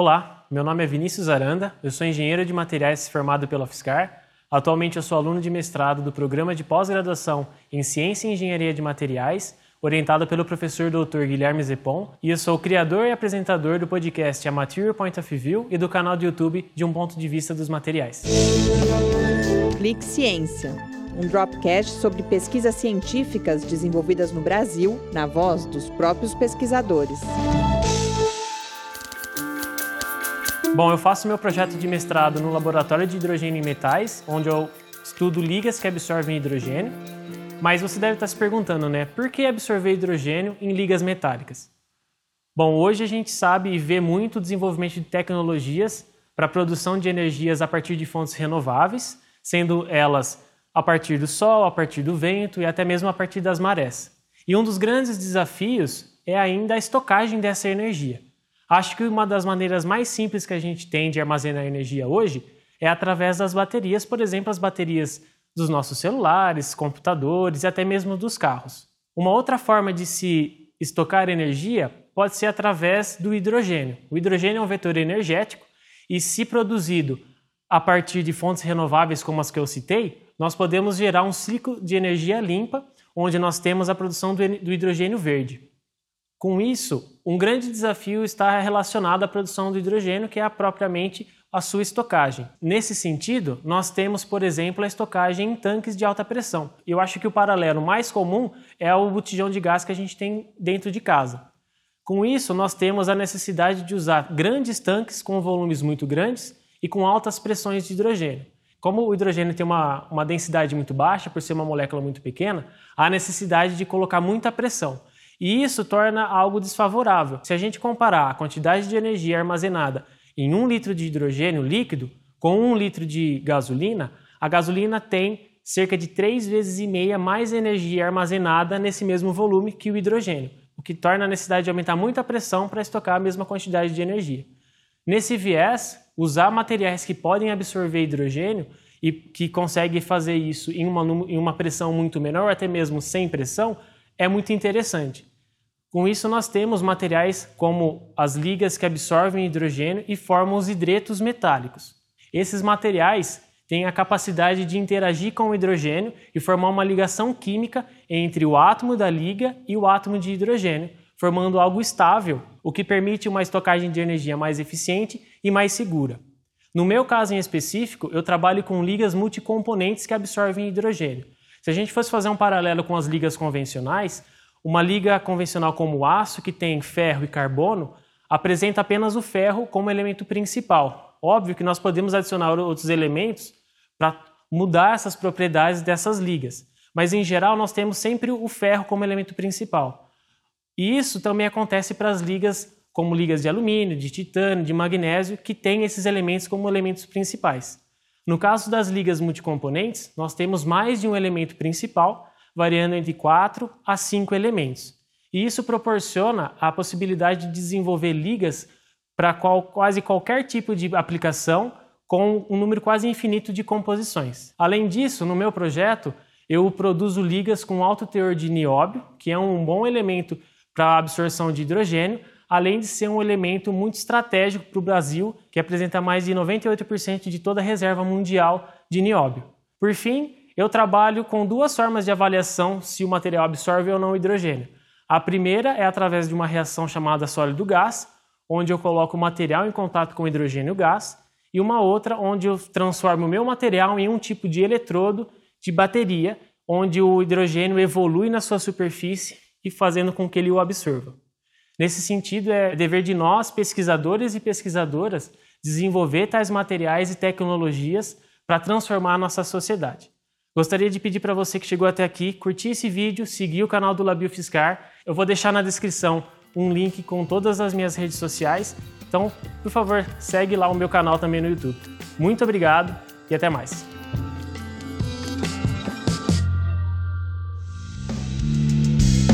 Olá, meu nome é Vinícius Aranda, eu sou engenheiro de materiais formado pela UFSCar. Atualmente eu sou aluno de mestrado do programa de pós-graduação em Ciência e Engenharia de Materiais, orientado pelo professor Dr. Guilherme Zepon, e eu sou o criador e apresentador do podcast A Material Point of View e do canal do YouTube De um Ponto de Vista dos Materiais. Clique Ciência, um dropcast sobre pesquisas científicas desenvolvidas no Brasil, na voz dos próprios pesquisadores. Bom, eu faço meu projeto de mestrado no Laboratório de Hidrogênio em Metais, onde eu estudo ligas que absorvem hidrogênio. Mas você deve estar se perguntando, né? Por que absorver hidrogênio em ligas metálicas? Bom, hoje a gente sabe e vê muito o desenvolvimento de tecnologias para a produção de energias a partir de fontes renováveis, sendo elas a partir do sol, a partir do vento e até mesmo a partir das marés. E um dos grandes desafios é ainda a estocagem dessa energia. Acho que uma das maneiras mais simples que a gente tem de armazenar energia hoje é através das baterias, por exemplo, as baterias dos nossos celulares, computadores e até mesmo dos carros. Uma outra forma de se estocar energia pode ser através do hidrogênio. O hidrogênio é um vetor energético e, se produzido a partir de fontes renováveis como as que eu citei, nós podemos gerar um ciclo de energia limpa, onde nós temos a produção do hidrogênio verde. Com isso, um grande desafio está relacionado à produção do hidrogênio, que é propriamente a sua estocagem. Nesse sentido, nós temos, por exemplo, a estocagem em tanques de alta pressão. Eu acho que o paralelo mais comum é o botijão de gás que a gente tem dentro de casa. Com isso, nós temos a necessidade de usar grandes tanques com volumes muito grandes e com altas pressões de hidrogênio. Como o hidrogênio tem uma, uma densidade muito baixa, por ser uma molécula muito pequena, há necessidade de colocar muita pressão. E isso torna algo desfavorável. Se a gente comparar a quantidade de energia armazenada em um litro de hidrogênio líquido com um litro de gasolina, a gasolina tem cerca de três vezes e meia mais energia armazenada nesse mesmo volume que o hidrogênio, o que torna a necessidade de aumentar muito a pressão para estocar a mesma quantidade de energia. Nesse viés, usar materiais que podem absorver hidrogênio e que conseguem fazer isso em uma, em uma pressão muito menor, até mesmo sem pressão, é muito interessante. Com isso, nós temos materiais como as ligas que absorvem hidrogênio e formam os hidretos metálicos. Esses materiais têm a capacidade de interagir com o hidrogênio e formar uma ligação química entre o átomo da liga e o átomo de hidrogênio, formando algo estável, o que permite uma estocagem de energia mais eficiente e mais segura. No meu caso em específico, eu trabalho com ligas multicomponentes que absorvem hidrogênio. Se a gente fosse fazer um paralelo com as ligas convencionais, uma liga convencional como o aço, que tem ferro e carbono, apresenta apenas o ferro como elemento principal. Óbvio que nós podemos adicionar outros elementos para mudar essas propriedades dessas ligas, mas em geral nós temos sempre o ferro como elemento principal. E isso também acontece para as ligas como ligas de alumínio, de titânio, de magnésio, que têm esses elementos como elementos principais. No caso das ligas multicomponentes, nós temos mais de um elemento principal, variando entre 4 a 5 elementos. E isso proporciona a possibilidade de desenvolver ligas para qual, quase qualquer tipo de aplicação com um número quase infinito de composições. Além disso, no meu projeto, eu produzo ligas com alto teor de nióbio, que é um bom elemento para a absorção de hidrogênio, além de ser um elemento muito estratégico para o Brasil, que apresenta mais de 98% de toda a reserva mundial de nióbio. Por fim, eu trabalho com duas formas de avaliação se o material absorve ou não hidrogênio. A primeira é através de uma reação chamada sólido-gás, onde eu coloco o material em contato com o hidrogênio gás, e uma outra onde eu transformo o meu material em um tipo de eletrodo de bateria, onde o hidrogênio evolui na sua superfície e fazendo com que ele o absorva. Nesse sentido, é dever de nós, pesquisadores e pesquisadoras, desenvolver tais materiais e tecnologias para transformar a nossa sociedade. Gostaria de pedir para você que chegou até aqui, curtir esse vídeo, seguir o canal do Labio Fiscar. Eu vou deixar na descrição um link com todas as minhas redes sociais. Então, por favor, segue lá o meu canal também no YouTube. Muito obrigado e até mais.